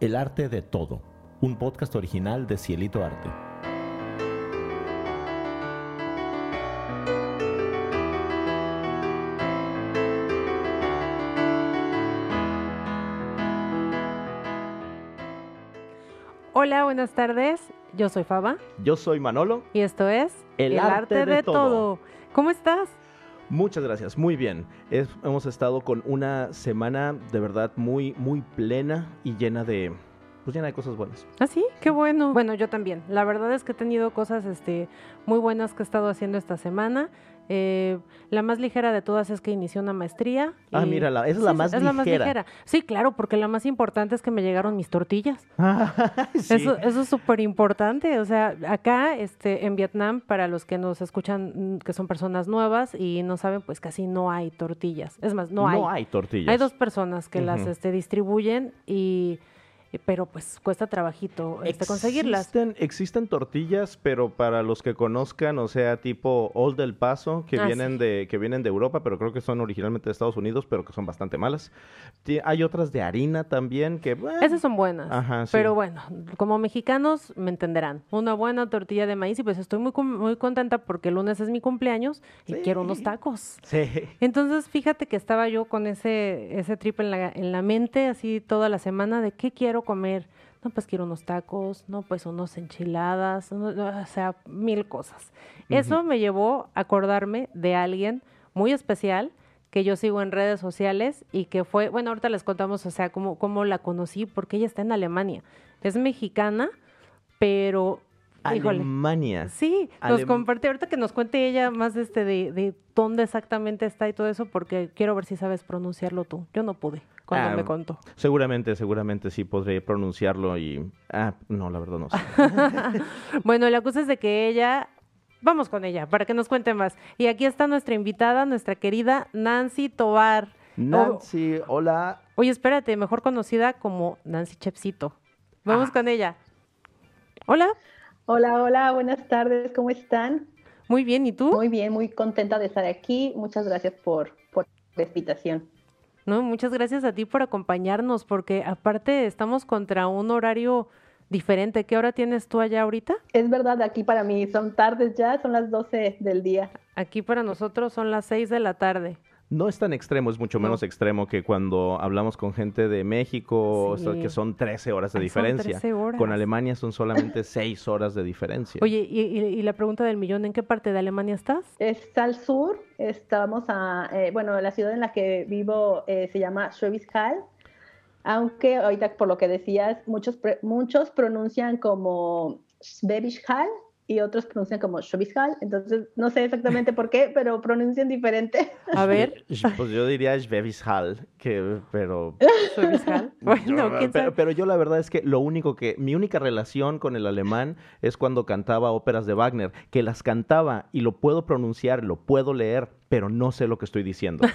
El arte de todo, un podcast original de Cielito Arte. Hola, buenas tardes. Yo soy Faba Yo soy Manolo. y esto es El arte de todo. ¿Cómo estás? Muchas gracias, muy bien. Es- hemos estado con una semana de verdad muy, muy plena y llena de, pues llena de cosas buenas. ¿Ah, sí? Qué bueno. Bueno, yo también. La verdad es que he tenido cosas este, muy buenas que he estado haciendo esta semana. Eh, la más ligera de todas es que inicié una maestría. Ah, mírala, esa es Sí, la más es la más ligera. ligera. Sí, claro, porque la más importante es que me llegaron mis tortillas. Sí. Eso, eso es súper importante. O sea, acá este, en Vietnam, para los que nos escuchan, mm, que son personas nuevas y no saben, pues casi no hay tortillas. Es más, no, hay. tortillas. Hay dos personas que las este, distribuyen y- pero pues cuesta trabajito este, conseguirlas. Existen, existen tortillas, pero para los que conozcan, o sea, tipo Old del Paso, que Ah, vienen sí. de que vienen de Europa, pero creo que son originalmente de Estados Unidos, pero que son bastante malas. Hay otras de harina también que bueno, Esas son buenas. Ajá, sí. Pero bueno, como mexicanos me entenderán. Una buena tortilla de maíz y pues estoy muy, muy contenta porque el lunes es mi cumpleaños y quiero unos tacos. Sí. Entonces, fíjate que estaba yo con ese, ese trip en la, en la mente, así toda la semana, de qué quiero comer. No, pues quiero unos tacos, no, pues unos enchiladas, no, no, o sea, mil cosas. Eso me llevó a acordarme de alguien muy especial que yo sigo en redes sociales y que fue, bueno, ahorita les contamos, o sea, cómo, cómo la conocí, porque ella está en Alemania. Es mexicana, pero, híjole, Alemania. Sí, nos Alem- comparte ahorita que nos cuente ella más de este de, de dónde exactamente está y todo eso, porque quiero ver si sabes pronunciarlo tú. Yo no pude cuando Ah, me contó. Seguramente, seguramente sí podré pronunciarlo y ah, no, la verdad no sé. bueno, la cosa es de que ella, vamos con ella para que nos cuente más. Y aquí está nuestra invitada, nuestra querida Nancy Tobar. Nancy, hola. Oye, espérate, mejor conocida como Nancy Chepsito. Vamos Ah. con ella. Hola, Hola, hola, buenas tardes, ¿cómo están? muy bien, ¿y tú? Muy bien, muy contenta de estar aquí. Muchas gracias por, por la invitación. No, muchas gracias a ti por acompañarnos, porque aparte estamos contra un horario diferente. ¿Qué hora tienes tú allá ahorita? Es verdad, aquí para mí son tardes ya, son las 12 del día. Aquí para nosotros son las 6 de la tarde. No es tan extremo, es mucho No. menos extremo que cuando hablamos con gente de México, o sea, Sí. que son 13 horas de Ay, son diferencia. 13 horas. Con Alemania son solamente 6 horas de diferencia. Oye, y, y- y la pregunta del millón, ¿en qué parte de Alemania estás? Está al sur, estamos a, eh, bueno, la ciudad en la que vivo eh, se llama Schwäbisch Hall, aunque ahorita por lo que decías, muchos, pre- muchos pronuncian como Schwäbisch Hall y otros pronuncian como Schwäbisch Hall, entonces no sé exactamente por qué, pero pronuncian diferente. A ver, Pues yo diría Schwäbisch Hall, que, pero... Schwäbisch Hall. Bueno, yo- quién pero, sabe. pero yo la verdad es que lo único que... Mi única relación con el alemán es cuando cantaba óperas de Wagner, que las cantaba y lo puedo pronunciar, lo puedo leer, pero no sé lo que estoy diciendo.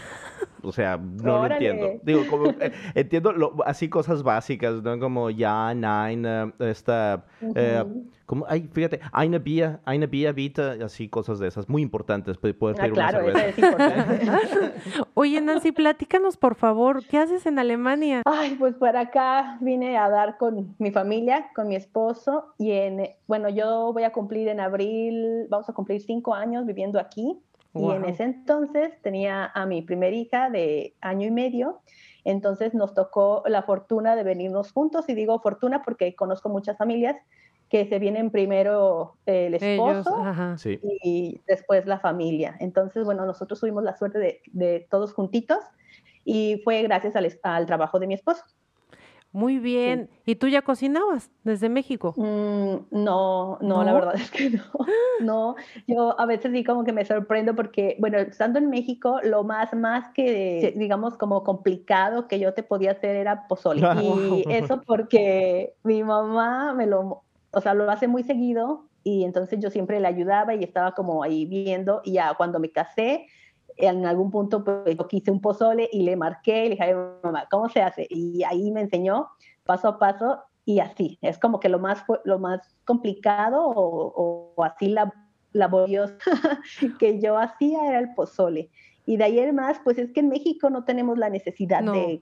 O sea, no lo Órale. entiendo. Digo, como, eh, entiendo lo- así cosas básicas, ¿no? Como ya, nein, eh, esta... eh, Ujú. como, ay, fíjate, eine Bier, eine Bier, bitte, así cosas de esas, muy importantes, poder Ah, pedir claro, una cerveza. es importante. Oye, Nancy, platícanos, por favor, ¿qué haces en Alemania? Ay, pues para acá vine a dar con mi familia, con mi esposo, y en, bueno, yo voy a cumplir en abril, vamos a cumplir cinco años viviendo aquí, y en ese entonces tenía a mi primer hija de año y medio, entonces nos tocó la fortuna de venirnos juntos, y digo fortuna porque conozco muchas familias que se vienen primero el esposo. Sí. y después la familia. Entonces, bueno, nosotros tuvimos la suerte de, de todos juntitos y fue gracias al trabajo de mi esposo. Muy bien. ¿Y tú ya cocinabas desde México? Mm, no, no, la verdad es que no. No, yo a veces sí como que me sorprendo porque, bueno, estando en México, lo más, más que, digamos, como complicado que yo te podía hacer era pozole. Y eso porque mi mamá me lo, o sea, lo hace muy seguido y entonces yo siempre le ayudaba y estaba como ahí viendo y ya cuando me casé, en algún punto pues yo quise un pozole y le marqué y le dije, "Ay, mamá, ¿cómo se hace? Y ahí me enseñó paso a paso y así, es como que lo más, lo más complicado o, o- o así la, laborioso que yo hacía era el pozole. Y de ahí en más, pues es que en México no tenemos la necesidad No. de,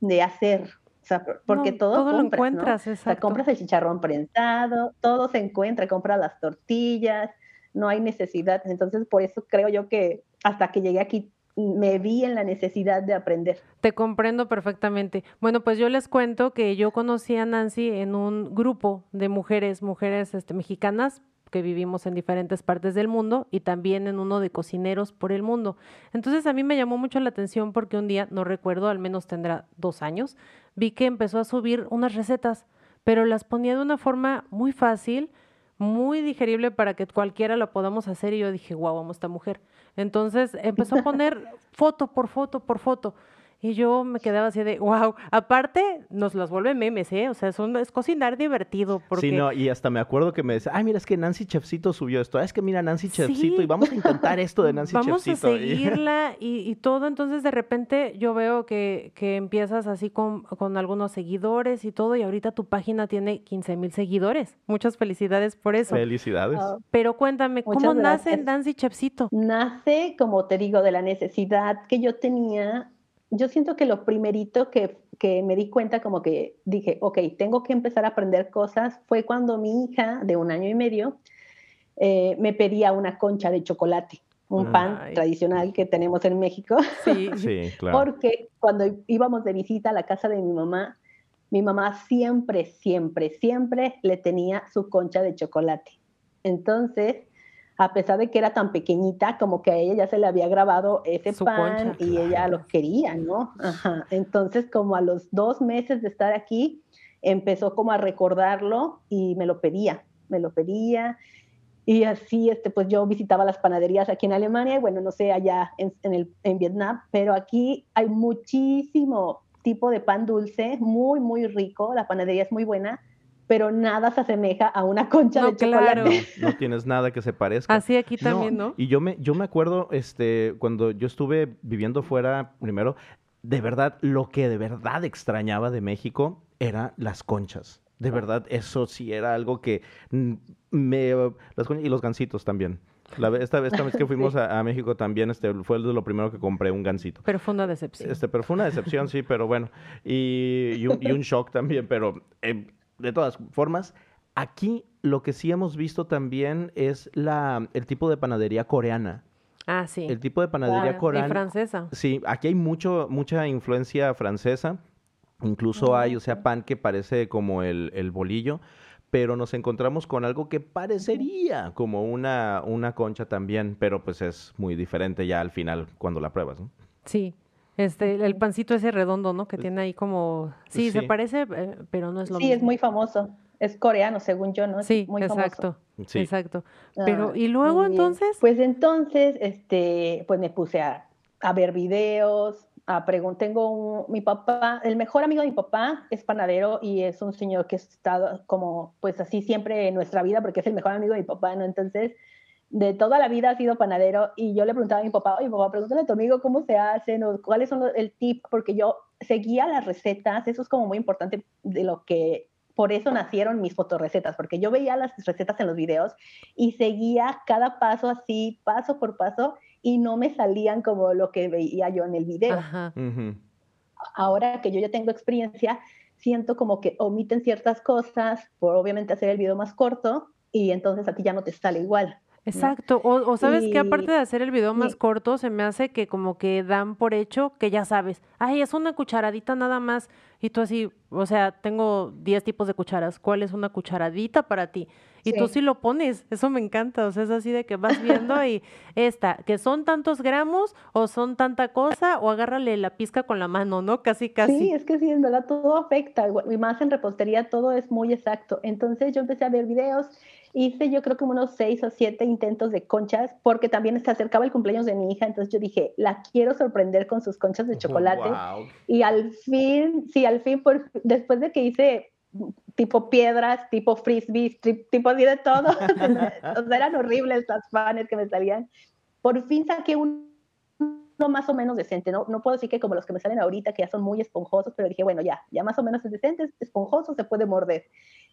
de hacer sea, porque todo, todo compras, lo encuentras, ¿no? O sea, compras el chicharrón prensado, todo se encuentra, compras las tortillas, no hay necesidad. Entonces, por eso creo yo que hasta que llegué aquí me vi en la necesidad de aprender. Te comprendo perfectamente. Bueno, pues yo les cuento que yo conocí a Nancy en un grupo de mujeres, mujeres este, mexicanas que vivimos en diferentes partes del mundo y también en uno de cocineros por el mundo. Entonces a mí me llamó mucho la atención porque un día, no recuerdo, al menos tendrá dos años, vi que empezó a subir unas recetas, pero las ponía de una forma muy fácil, muy digerible para que cualquiera lo podamos hacer y yo dije, guau, vamos esta mujer. Entonces empezó a poner foto por foto por foto. Y yo me quedaba así de, wow. Aparte, nos las vuelve memes, ¿eh? O sea, es cocinar divertido. Porque... Sí, no, y hasta me acuerdo que me decía, ay, mira, es que Nancy Chefcito subió esto. Ah, es que mira, Nancy Chefcito, y vamos a intentar esto de Nancy vamos Chefcito. Vamos a seguirla y, y, todo. Entonces, de repente, yo veo que, que empiezas así con, con, algunos seguidores y todo, y ahorita tu página tiene 15 mil seguidores. Muchas felicidades por eso. Felicidades. Pero cuéntame, ¿cómo nace. Nancy Chefcito? Nace, como te digo, de la necesidad que yo tenía yo siento que lo primerito que, que, me di cuenta, como que dije, ok, tengo que empezar a aprender cosas, fue cuando mi hija de un año y medio eh, me pedía una concha de chocolate, un pan tradicional que tenemos en México. Sí, sí, claro. Porque cuando íbamos de visita a la casa de mi mamá, mi mamá siempre, siempre, siempre le tenía su concha de chocolate. Entonces, a pesar de que era tan pequeñita, como que a ella ya se le había grabado ese Su pan concha, y ella lo quería, ¿no? Ajá. Entonces, como a los dos meses de estar aquí, empezó como a recordarlo y me lo pedía, me lo pedía. Y así, este, pues yo visitaba las panaderías aquí en Alemania, y bueno, no sé, allá en, en, el, en Vietnam, pero aquí hay muchísimo tipo de pan dulce, muy, muy rico, la panadería es muy buena, pero nada se asemeja a una concha no, de chocolate. Claro. No tienes nada que se parezca. Así aquí también, ¿no? Y yo me, yo me acuerdo, este, cuando yo estuve viviendo fuera, primero, de verdad, lo que de verdad extrañaba de México era las conchas. De verdad, eso sí era algo que me... Las conchas y los gansitos también. La, esta, esta vez que fuimos a, a, México también este, fue de lo primero que compré, un gansito. Pero fue una decepción. Este, pero fue una decepción, sí, pero bueno. Y, y, un, y un shock también, pero... Eh, de todas formas, aquí lo que sí hemos visto también es la, el tipo de panadería coreana. Ah, sí. El tipo de panadería claro. coreana. Y francesa. Sí, aquí hay mucho, mucha influencia francesa. Incluso hay, o sea, pan que parece como el, el, bolillo, pero nos encontramos con algo que parecería como una, una concha también, pero pues es muy diferente ya al final cuando la pruebas, ¿no? Sí. Este, el pancito ese redondo, ¿no? Que tiene ahí como... Sí, Sí. se parece, eh, pero no es lo Sí, mismo. es muy famoso. Es coreano, según yo, ¿no? Es Sí, muy exacto. Sí. Exacto. Ah, Pero, ¿y luego entonces? Pues entonces, este, pues me puse a, a ver videos, a preguntar. Tengo un, mi papá, el mejor amigo de mi papá es panadero y es un señor que ha estado como, pues así siempre en nuestra vida, porque es el mejor amigo de mi papá, ¿no? Entonces, de toda la vida ha sido panadero y yo le preguntaba a mi papá, oye papá, pregúntale a tu amigo cómo se hacen o cuáles son los, el tip, porque yo seguía las recetas, eso es como muy importante de lo que, por eso nacieron mis fotorecetas, porque yo veía las recetas en los videos y seguía cada paso así, paso por paso, y no me salían como lo que veía yo en el video. Ajá. Ahora que yo ya tengo experiencia, siento como que omiten ciertas cosas por obviamente hacer el video más corto y entonces a ti ya no te sale igual. Exacto. O, o sabes que aparte de hacer el video más sí. corto, se me hace que como que dan por hecho que ya sabes, ay, es una cucharadita nada más. Y tú así, o sea, tengo 10 tipos de cucharas. ¿Cuál es una cucharadita para ti? Y tú Sí. sí lo pones. Eso me encanta. O sea, es así de que vas viendo y esta, que son tantos gramos o son tanta cosa o agárrale la pizca con la mano, ¿no? Casi, casi. Sí, es que sí, en verdad todo afecta, y más en repostería todo es muy exacto. Entonces yo empecé a ver videos, hice yo creo que unos seis o siete intentos de conchas, porque también se acercaba el cumpleaños de mi hija, entonces yo dije, la quiero sorprender con sus conchas de chocolate. Wow. Y al fin, sí, al fin, por, después de que hice tipo piedras, tipo frisbees, tipo así de todo, o sea, eran horribles las panes que me salían. Por fin saqué un- uno más o menos decente, ¿no? No puedo decir que como los que me salen ahorita, que ya son muy esponjosos, pero dije, bueno, ya, ya más o menos es decente, es esponjoso, se puede morder.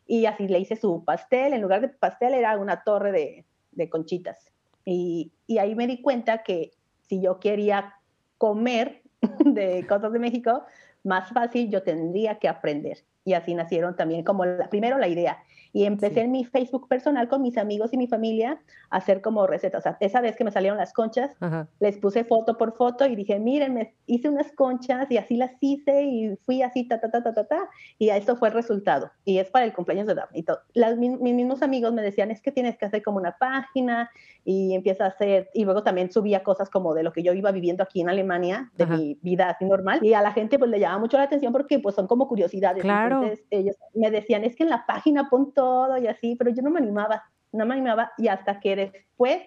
Y así le hice su pastel, en lugar de pastel era una torre de, de conchitas. Y, y ahí me di cuenta que si yo quería comer de cosas de México, más fácil yo tendría que aprender. Y así nacieron también como primero la idea y empecé en mi Facebook personal con mis amigos y mi familia a hacer como recetas. O sea, esa vez que me salieron las conchas, les puse foto por foto y dije, miren, me hice unas conchas y así las hice y fui así, ta, ta, ta, ta, ta, ta, y esto fue el resultado. Y es para el cumpleaños de Daphne y todo. mis, mismos amigos me decían, es que tienes que hacer como una página y empieza a hacer, y luego también subía cosas como de lo que yo iba viviendo aquí en Alemania, de mi vida así normal, y a la gente pues le llamaba mucho la atención porque pues son como curiosidades. Claro. Entonces ellos me decían, es que en la página pon todo y así, pero yo no me animaba, no me animaba y hasta que después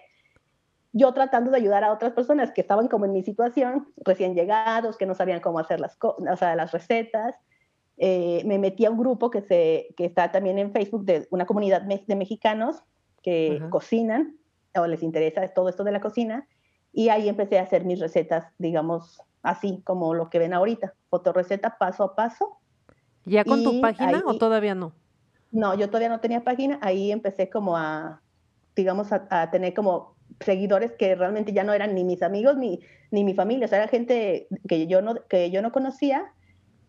yo tratando de ayudar a otras personas que estaban como en mi situación, recién llegados, que no sabían cómo hacer las, o sea, las recetas, eh, me metí a un grupo que, se, que está también en Facebook de una comunidad de mexicanos que cocinan o les interesa todo esto de la cocina y ahí empecé a hacer mis recetas, digamos, así como lo que ven ahorita, fotoreceta paso a paso. ¿Ya con tu página o todavía no? No, yo todavía no tenía página, ahí empecé como a, digamos, a, tener como seguidores que realmente ya no eran ni mis amigos ni, ni mi familia, o sea, era gente que yo no, que yo no conocía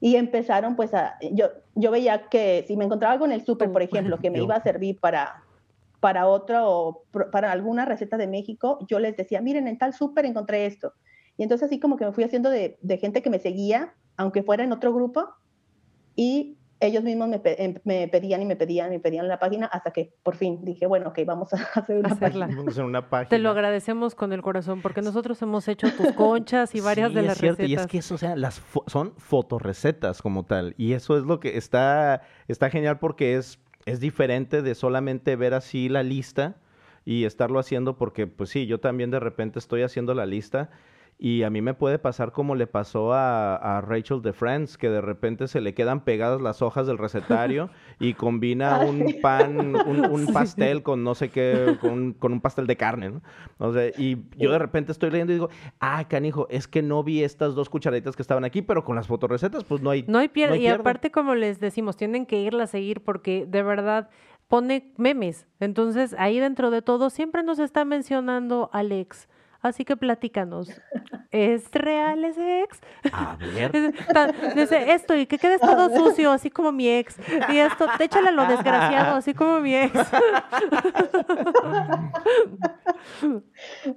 y empezaron pues a, yo, yo veía que si me encontraba algo en el súper, por ejemplo, que me iba a servir para, para otra o para alguna receta de México, yo les decía, miren, en tal súper encontré esto. Y entonces así como que me fui haciendo de, de gente que me seguía, aunque fuera en otro grupo, y ellos mismos em, me, pedían y me pedían y me pedían la página hasta que por fin dije, bueno, ok, vamos a hacer una, página. una página. Te lo agradecemos con el corazón porque nosotros hemos hecho tus conchas y varias de las recetas. Y es que eso, o sea, las son fotorecetas como tal. Y eso es lo que está, está genial porque es, es diferente de solamente ver así la lista y estarlo haciendo porque, pues sí, yo también de repente estoy haciendo la lista y a mí me puede pasar como le pasó a, Rachel de Friends, que de repente se le quedan pegadas las hojas del recetario y combina un pan, un, pastel con no sé qué, con, un pastel de carne, ¿no? O sea, y yo de repente estoy leyendo y digo, ah, canijo, es que no vi estas dos cucharaditas que estaban aquí, pero con las fotorecetas, pues no hay. No hay pierde. y aparte, como les decimos, tienen que irla a seguir porque de verdad pone memes. Entonces, ahí dentro de todo siempre nos está mencionando Alex Así que platícanos. ¿Es real ese ex? A ver. Dice, esto y que quedes todo sucio, así como mi ex. Y esto, échale lo desgraciado, así como mi ex.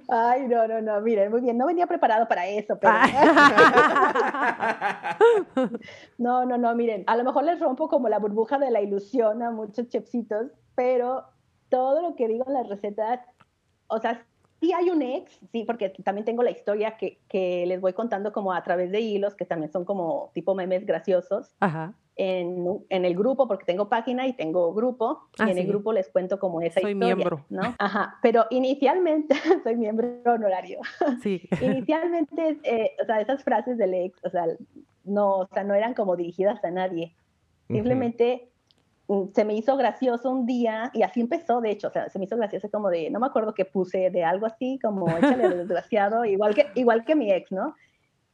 Ay, no, no, no, miren, muy bien, no venía preparado para eso, pero... no, no, no, miren, a lo mejor les rompo como la burbuja de la ilusión a muchos chefcitos, pero todo lo que digo en las recetas, o sea, Sí hay un ex, sí, porque también tengo la historia que, que, les voy contando como a través de hilos, que también son como tipo memes graciosos. Ajá. En, en, el grupo, porque tengo página y tengo grupo, y ah, en el grupo les cuento como esa soy historia. miembro. ¿no? Ajá, pero inicialmente, soy miembro honorario. Sí. inicialmente, eh, o sea, esas frases del ex, o sea, no, o sea, no eran como dirigidas a nadie. Simplemente Mm, se me hizo gracioso un día, y así empezó, de hecho, o sea, se me hizo gracioso como de, no me acuerdo qué puse, de algo así, como échale desgraciado, igual que, igual que mi ex, ¿no?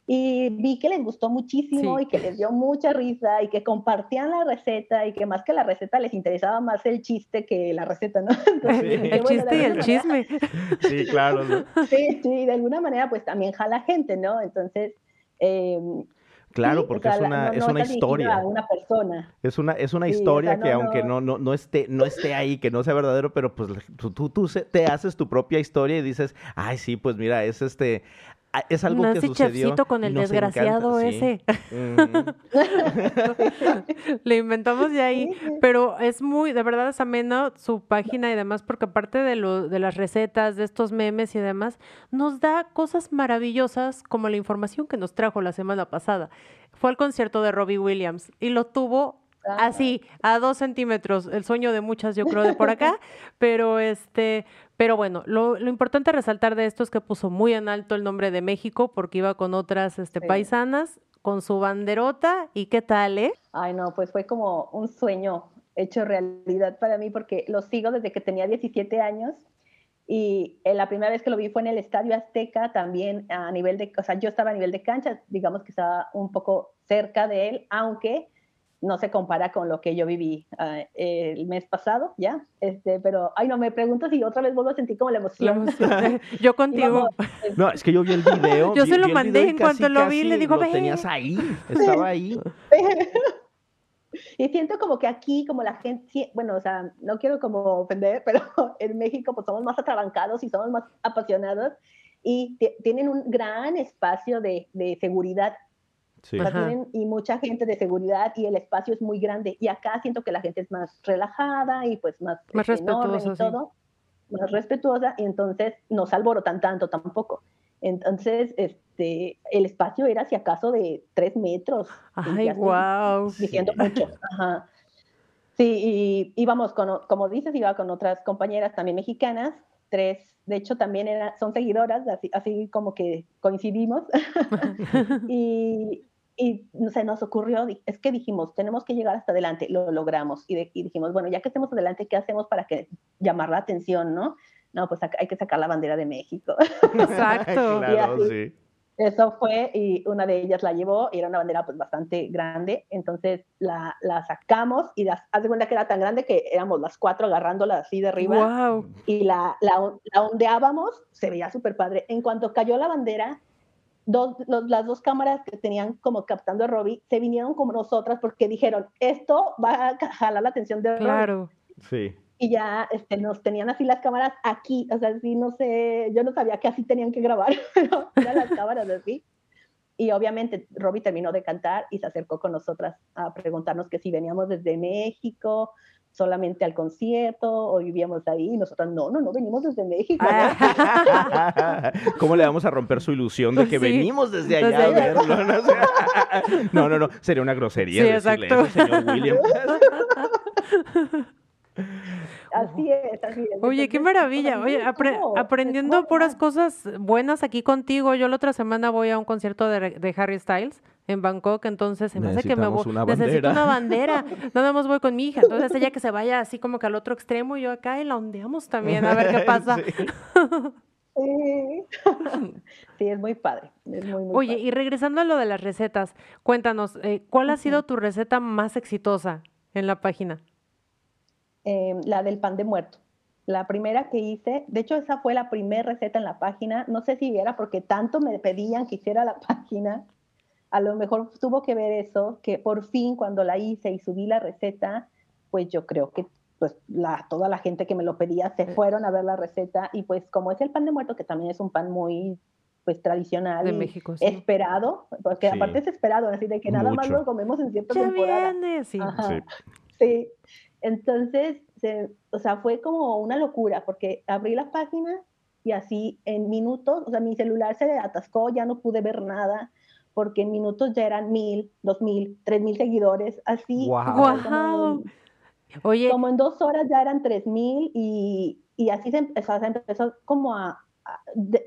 Y vi que les gustó muchísimo y que les dio mucha risa y que compartían la receta y que más que la receta les interesaba más el chiste que la receta, ¿no? el chiste y el chisme. Sí, claro. Sí, sí, de alguna manera pues también jala gente, ¿no? Entonces, eh, Claro, porque es una, es una historia. una persona. Es una, es una historia que aunque no, no, no, esté, no esté ahí, que no sea verdadero, pero pues tú, tú, tú te haces tu propia historia y dices, ay, sí, pues mira, es este, es algo que sucedió con el desgraciado ese. Le inventamos de ahí, pero es muy, de verdad es ameno su página y demás, porque aparte de, lo, de las recetas, de estos memes y demás, nos da cosas maravillosas como la información que nos trajo la semana pasada. Fue al concierto de Robbie Williams y lo tuvo así, a dos centímetros, el sueño de muchas, yo creo, de por acá, pero este, pero bueno, lo, lo, importante resaltar de esto es que puso muy en alto el nombre de México porque iba con otras este, paisanas, con su banderota, ¿y qué tal, eh? Ay, no, pues fue como un sueño hecho realidad para mí porque lo sigo desde que tenía 17 años y eh, la primera vez que lo vi fue en el Estadio Azteca, también a nivel de, o sea, yo estaba a nivel de cancha, digamos que estaba un poco cerca de él, aunque no se compara con lo que yo viví ah, el mes pasado, ¿ya? Este, pero, ay, no, me pregunto si otra vez vuelvo a sentir como la emoción. yo contigo. no, es que yo vi el video. yo se lo mandé en cuanto lo vi, le digo, lo tenías ahí, estaba ahí. y siento como que aquí, como la gente, bueno, o sea, no quiero como ofender, pero en México pues somos más atrabancados y somos más apasionados y tienen un gran espacio de, de seguridad y mucha gente de seguridad y el espacio es muy grande. Y acá siento que la gente es más relajada y pues más, más este, respetuosa, y todo, más respetuosa y entonces no se alborotan tanto tampoco. Entonces, este, el espacio era si acaso de tres metros. Ay, wow. Diciendo mucho. Ajá. Sí, y íbamos con, como dices, iba con otras compañeras también mexicanas, tres, de hecho también era, son seguidoras, así, así como que coincidimos. y, y se nos ocurrió, es que dijimos, tenemos que llegar hasta adelante, lo logramos. Y, dijimos, bueno, ya que estemos adelante, ¿qué hacemos para que llamar la atención, no? No, pues hay que sacar la bandera de México. Exacto. claro, sí. Eso fue, y una de ellas la llevó, y era una bandera pues bastante grande, entonces la, la sacamos y las, haz de cuenta que era tan grande que éramos las cuatro agarrándola así de arriba. Wow. Y la, la, la ondeábamos, se veía súper padre. En cuanto cayó la bandera, dos, las dos cámaras que tenían como captando a Robbie se vinieron como nosotras porque dijeron, esto va a jalar la atención de Robbie. Claro. Sí. Y ya este, nos tenían así las cámaras aquí, o sea, sí, no sé, yo no sabía que así tenían que grabar, pero eran las cámaras así. Y obviamente Robbie terminó de cantar y se acercó con nosotras a preguntarnos que si veníamos desde México, solamente al concierto o vivíamos ahí y nosotros no, no, no venimos desde México. ¿Cómo le vamos a romper su ilusión de que venimos desde allá a verlo? ¿no? no, no, sería una grosería decirle eso, señor William. Así es, así es. Oye, qué maravilla. Oye, aprendiendo puras cosas buenas aquí contigo. Yo la otra semana voy a un concierto de Harry Styles en Bangkok, entonces se me hace que me voy, una necesito una bandera. Nada más voy con mi hija, entonces ella que se vaya así como que al otro extremo y yo acá y la ondeamos también a ver qué pasa. Sí. sí, es muy padre. Es muy, muy Oye, y regresando a lo de las recetas, cuéntanos, eh, ¿cuál ha sido tu receta más exitosa en la página? Eh, la del pan de muerto. La primera que hice, de hecho esa fue la primera receta en la página, no sé si era porque tanto me pedían que hiciera la página, a lo mejor tuvo que ver eso, que por fin cuando la hice y subí la receta, pues yo creo que pues la, toda la gente que me lo pedía se fueron a ver la receta y pues como es el pan de muerto, que también es un pan muy pues tradicional de México, esperado, porque aparte es esperado, así de que nada más lo comemos en cierta ya temporada. Viene, sí. sí. Entonces, o sea, fue como una locura, porque abrí la página y así en minutos, o sea, mi celular se atascó, ya no pude ver nada porque en minutos ya eran mil, dos mil, tres mil seguidores, así. Wow. Oye. Como en dos horas ya eran tres mil y, y, así se empezó, se empezó como a,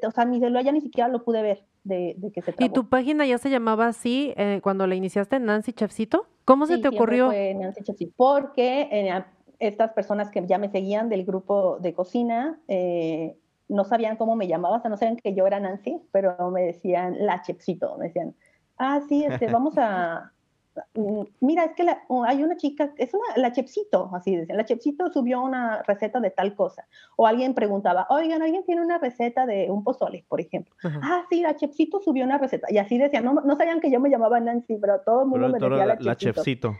o sea, mi celular ya ni siquiera lo pude ver de, de que se trabó. ¿Y tu página ya se llamaba así eh, cuando la iniciaste, Nancy Chefcito? ¿Cómo se te ocurrió? Fue Nancy Chefcito, porque eh, estas personas que ya me seguían del grupo de cocina, eh, no sabían cómo me llamaba, o sea, no sabían que yo era Nancy, pero me decían la Chepsito, me decían, ah, sí, este, vamos a, mm, mira, es que oh, hay una chica, es una, la Chepsito, así decían, la Chepsito subió una receta de tal cosa, o alguien preguntaba, oigan, ¿alguien tiene una receta de un pozole, por ejemplo? Ah, sí, la Chepsito subió una receta, y así decían, no, no sabían que yo me llamaba Nancy, pero todo el mundo me decía la, la Chepsito.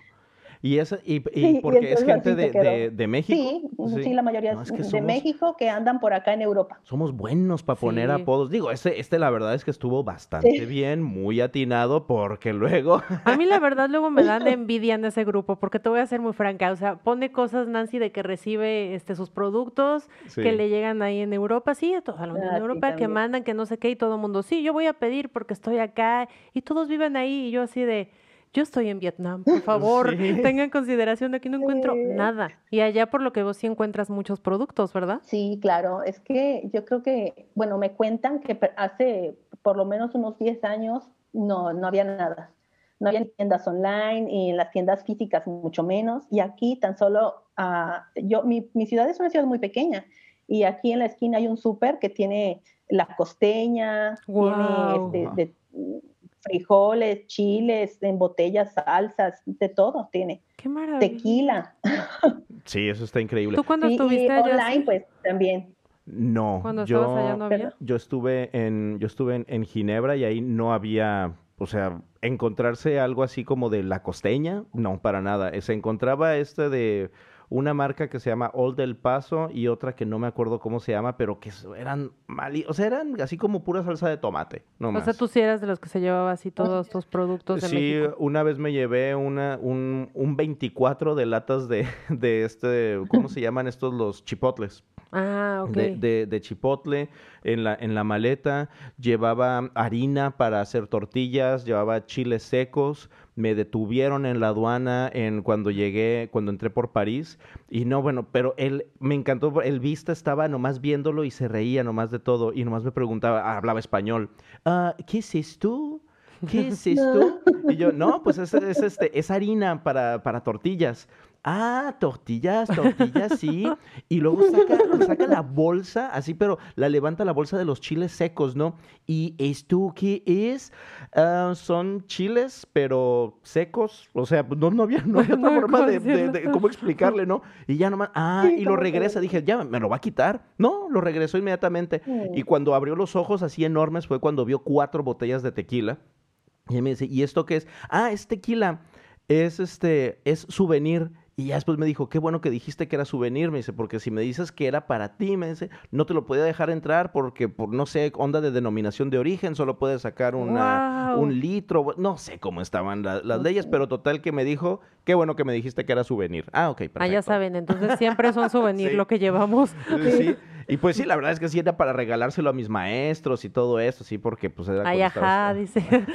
Y, es, y, porque es gente de, de, México. Sí, sí, la mayoría es de México que andan por acá en Europa. Somos buenos para poner apodos. Digo, este, este la verdad es que estuvo bastante bien, muy atinado, porque luego... A mí la verdad luego me dan envidia en ese grupo, porque te voy a ser muy franca. O sea, pone cosas Nancy de que recibe este sus productos, que le llegan ahí en Europa, sí, a toda la Unión ah, Europea, que mandan, que no sé qué, y todo el mundo, sí, yo voy a pedir porque estoy acá, y todos viven ahí, y yo así de yo estoy en Vietnam, por favor, tengan consideración, aquí no encuentro nada. Y allá por lo que vos sí encuentras muchos productos, ¿verdad? Sí, claro, es que yo creo que, bueno, me cuentan que hace por lo menos unos 10 años no, no había nada. No había tiendas online y en las tiendas físicas mucho menos. Y aquí tan solo, uh, yo, mi, mi ciudad es una ciudad muy pequeña y aquí en la esquina hay un súper que tiene la costeña, tiene este, de, frijoles, chiles, en botellas, salsas, de todo tiene. Qué maravilla. Tequila. Sí, eso está increíble. ¿Tú cuando Sí, estuviste y allá? online, pues también. No, Cuando yo, estabas allá no había. yo estuve en, yo estuve en, en Ginebra y ahí no había, o sea, encontrarse algo así como de la costeña, no, para nada. Se encontraba este de una marca que se llama Old del Paso y otra que no me acuerdo cómo se llama, pero que eran mali, o sea, eran así como pura salsa de tomate, no O más. sea, tú sí eras de los que se llevaba así todos estos productos de Sí, México. una vez me llevé una, un, un 24 de latas de, de este, ¿cómo se llaman estos? Los chipotles. Ah, ok. de, de- de chipotle en la, en la maleta, llevaba harina para hacer tortillas, llevaba chiles secos, me detuvieron en la aduana en cuando llegué, cuando entré por París, y no, bueno, pero él me encantó, el vista estaba nomás viéndolo y se reía nomás de todo, y nomás me preguntaba, ah, hablaba español, "Ah, ¿qué es esto? ¿Qué es esto? Y yo, no, pues es, es, este, es harina para, para tortillas. Ah, tortillas, tortillas, sí. Y luego saca, saca la bolsa, así, pero la levanta la bolsa de los chiles secos, ¿no? ¿Y esto qué es? Ah, son chiles, pero secos. O sea, pues, no, no había, no había otra forma de, de- decirlo. de cómo explicarle, ¿no? Y ya nomás, ah, y lo regresa. Dije, ya, ¿me lo va a quitar? No, lo regresó inmediatamente. Y cuando abrió los ojos así enormes fue cuando vio cuatro botellas de tequila. Y él me dice, ¿y esto qué es? Ah, es tequila. Es este, es souvenir. Y ya después me dijo, qué bueno que dijiste que era souvenir, me dice, porque si me dices que era para ti, me dice, no te lo podía dejar entrar porque por, no sé, onda de denominación de origen, solo puedes sacar una, un litro, no sé cómo estaban la- las leyes, pero total que me dijo, qué bueno que me dijiste que era souvenir. Ah, ok, perfecto. Ah, ya saben, entonces siempre son souvenir Sí. lo que llevamos. Sí, y pues sí, la verdad es que sí era para regalárselo a mis maestros y todo eso, sí, porque pues era Ay, estaba- ajá, dice.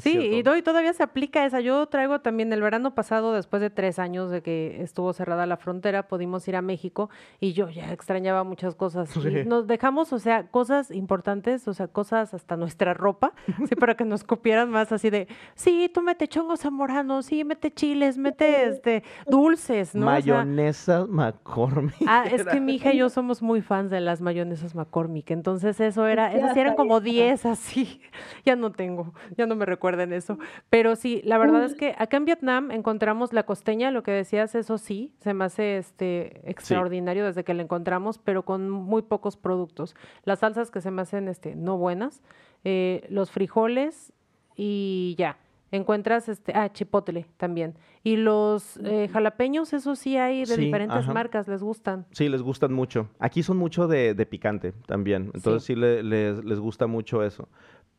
Sí, y, todavía se aplica esa. Yo traigo también el verano pasado, después de tres años de que estuvo cerrada la frontera, pudimos ir a México y yo ya extrañaba muchas cosas. Y nos dejamos, o sea, cosas importantes, o sea, cosas hasta nuestra ropa, sí, para que nos copieran más así de, sí, tú mete chongos zamoranos, sí, mete chiles, mete este, dulces, ¿no? O sea, Mayonesa McCormick. Ah, es que mi hija y yo somos muy fans de las mayonesas McCormick, entonces eso era, esas eran como bien. 10 así, ya no tengo, ya no me recuerden eso, pero sí, la verdad es que acá en Vietnam encontramos la costeña, lo que decías, eso sí, se me hace este extraordinario desde que la encontramos, pero con muy pocos productos, las salsas que se me hacen este no buenas, eh, los frijoles y ya. Encuentras este, ah, chipotle también. Y los eh, jalapeños, eso sí hay de Sí, diferentes ajá. marcas, les gustan. Sí, les gustan mucho. Aquí son mucho de, de picante también, entonces sí, le- les, les gusta mucho eso.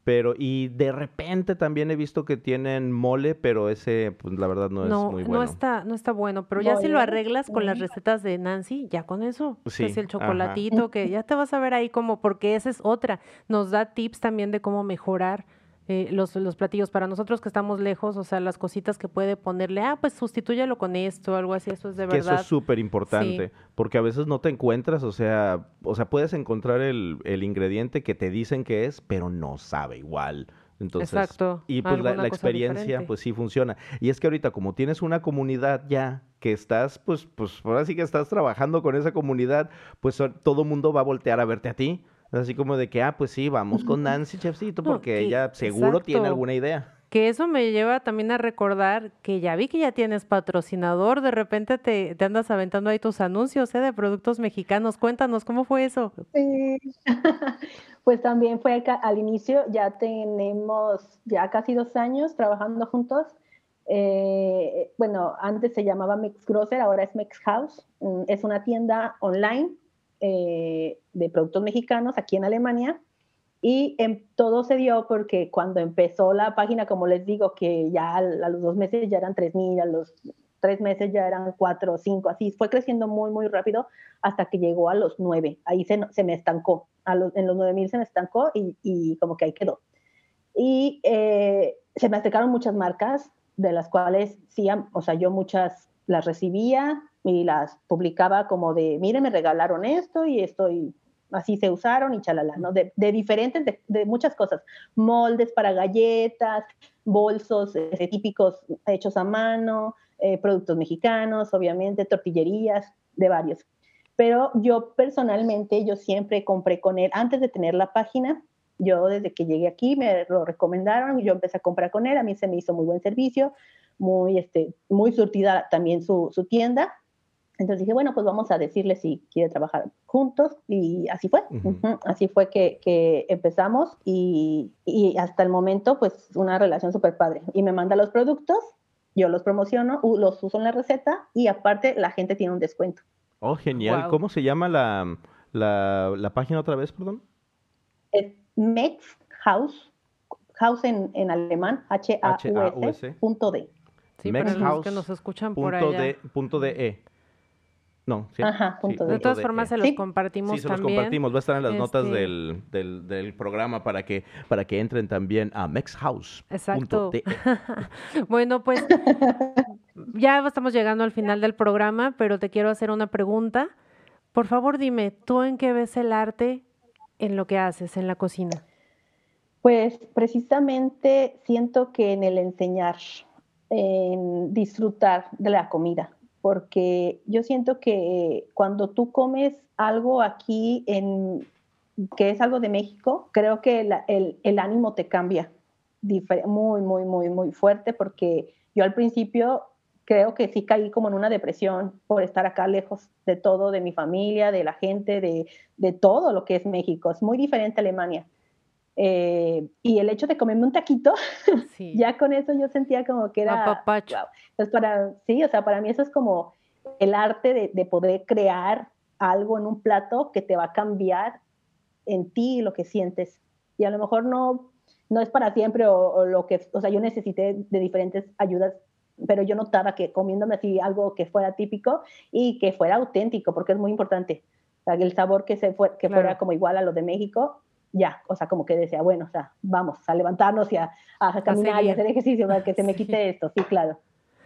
Pero, y de repente también he visto que tienen mole, pero ese, pues la verdad no, No, es muy no bueno. está, no está bueno, pero ya si lo arreglas con las recetas de Nancy, ya con eso, Sí, es el ajá. chocolatito, que ya te vas a ver ahí como, porque esa es otra, nos da tips también de cómo mejorar eh, los, los platillos para nosotros que estamos lejos, o sea, las cositas que puede ponerle, ah, pues sustitúyelo con esto, algo así, eso es de Que eso verdad. es súper importante, porque a veces no te encuentras, o sea, o sea, puedes encontrar el, el ingrediente que te dicen que es, pero no sabe igual. Entonces, Exacto, y pues la, la experiencia, diferente. pues sí funciona. Y es que ahorita, como tienes una comunidad ya que estás, pues, pues ahora sí que estás trabajando con esa comunidad, pues todo mundo va a voltear a verte a ti. Así como de que, ah, pues sí, vamos con Nancy Chefcito, No, porque que- ella seguro tiene alguna idea. Que eso me lleva también a recordar que ya vi que ya tienes patrocinador, de repente te, te andas aventando ahí tus anuncios ¿eh? de productos mexicanos. Cuéntanos, ¿cómo fue eso? Sí. Pues también fue acá- al inicio, ya tenemos ya casi dos años trabajando juntos. Eh, bueno, antes se llamaba Mix Grocer, ahora es Mix House. Mm, Es una tienda online eh, de productos mexicanos aquí en Alemania. Y em, todo se dio porque cuando empezó la página, como les digo, que ya a, los dos meses ya eran 3.000, a los tres meses ya eran cuatro o cinco, así fue creciendo muy, muy rápido hasta que llegó a los nueve. Ahí se, se me estancó, a los, en los 9.000 se me estancó y, y como que ahí quedó. Y eh, se me acercaron muchas marcas, de las cuales sí, o sea, yo muchas las recibía y las publicaba como de, mire, me regalaron esto y esto así se usaron y chalala, ¿no? De, diferentes, de, muchas cosas, moldes para galletas, bolsos eh, típicos hechos a mano, eh, productos mexicanos, obviamente, tortillerías, de varios. Pero yo personalmente, yo siempre compré con él, antes de tener la página, Yo desde que llegué aquí me lo recomendaron, yo empecé a comprar con él, a mí se me hizo muy buen servicio, muy, este, muy surtida también su, su tienda. Entonces dije, bueno, pues vamos a decirle si quiere trabajar juntos y así fue. Así fue que, que empezamos y, y, hasta el momento pues una relación súper padre. Y me manda los productos, yo los promociono, los uso en la receta y aparte la gente tiene un descuento. Oh, genial. ¿Cómo se llama la, la, la, página otra vez, perdón? Es Mex House, House en, en alemán, H-A-U-S, punto D. Sí, para los que nos escuchan por allá. De, punto de E. No, sí. Ajá, punto de, de todas formas, se los compartimos también. Sí, se los compartimos. Va a estar en las notas este del, del, del, programa para que, para que entren también a Mexhouse. Exacto. bueno, pues ya estamos llegando al final del programa, pero te quiero hacer una pregunta. Por favor, dime, ¿tú en qué ves el arte en lo que haces en la cocina? Pues precisamente siento que en el enseñar, en disfrutar de la comida, porque yo siento que cuando tú comes algo aquí en que es algo de México, creo que el, ánimo te cambia muy, muy, muy, muy fuerte, porque yo al principio creo que sí caí como en una depresión por estar acá lejos de todo, de mi familia, de la gente, de, de todo lo que es México. Es muy diferente a Alemania. Eh, y el hecho de comerme un taquito, ya con eso yo sentía como que era... Wow. Entonces para, sí, o sea, para mí eso es como el arte de, de, poder crear algo en un plato que te va a cambiar en ti lo que sientes. Y a lo mejor no, no es para siempre o, o lo que, o sea, yo necesité de diferentes ayudas pero yo notaba que comiéndome así algo que fuera típico y que fuera auténtico, porque es muy importante. O sea, el sabor que, se fue, que fuera como igual a lo de México, ya, o sea, como que decía, bueno, o sea, vamos a levantarnos y a, a caminar y a hacer ejercicio para que se me quite esto, sí, claro.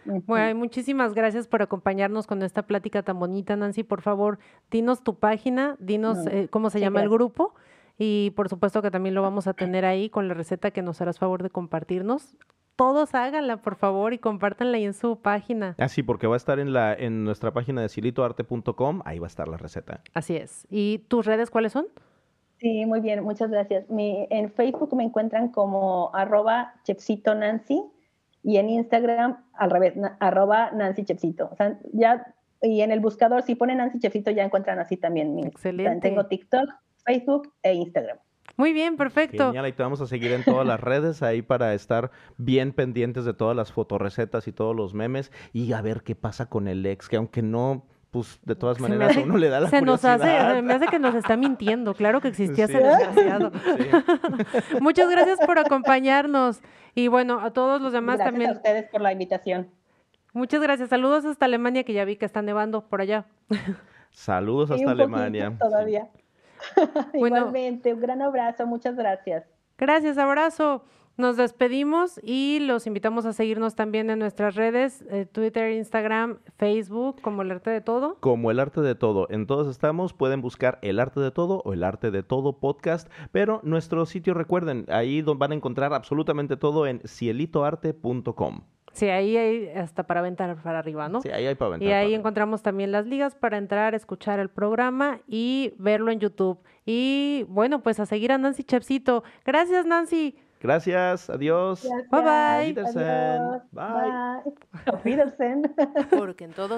Bueno, muchísimas gracias por acompañarnos con esta plática tan bonita, Nancy. Por favor, dinos tu página, dinos eh, cómo se llama el grupo y por supuesto que también lo vamos a tener ahí con la receta que nos harás favor de compartirnos todos háganla, por favor, y compártanla ahí en su página. Ah, sí, porque va a estar en, la, en nuestra página de silitoarte.com, ahí va a estar la receta. Así es. ¿Y tus redes cuáles son? Sí, muy bien, muchas gracias. Mi, en Facebook me encuentran como arroba chefcito Nancy y en Instagram al revés, arroba Nancy Chefcito. O sea, ya, y en el buscador, si ponen Nancy Chefcito, ya encuentran así también. Mi, Excelente. Tengo TikTok, Facebook e Instagram. Muy bien, perfecto. Genial, y te vamos a seguir en todas las redes ahí para estar bien pendientes de todas las fotorecetas y todos los memes y a ver qué pasa con el ex, que aunque no pues de todas maneras a uno le da la se Nos hace, me hace que nos está mintiendo, claro que existía ese desgraciado. Muchas gracias por acompañarnos y bueno, a todos los demás gracias también. a ustedes por la invitación. Muchas gracias, saludos hasta Alemania que ya vi que está nevando por allá. Saludos hasta Alemania. Todavía. Igualmente, un gran abrazo, muchas gracias. Gracias, abrazo. Nos despedimos y los invitamos a seguirnos también en nuestras redes, eh, Twitter, Instagram, Facebook, como el arte de todo. Como el arte de todo. En todos estamos, pueden buscar el arte de todo o el arte de todo podcast, pero nuestro sitio recuerden, ahí van a encontrar absolutamente todo en cielitoarte.com. Sí, ahí hay hasta para aventar para arriba, ¿no? Sí, ahí hay para aventar. Y ahí encontramos también las ligas para entrar, escuchar el programa y verlo en YouTube. Y bueno, pues a seguir a Nancy Chepsito. Gracias, Nancy. Gracias, adiós. Bye bye. Wiedersehen. Bye. Bye. Porque en todos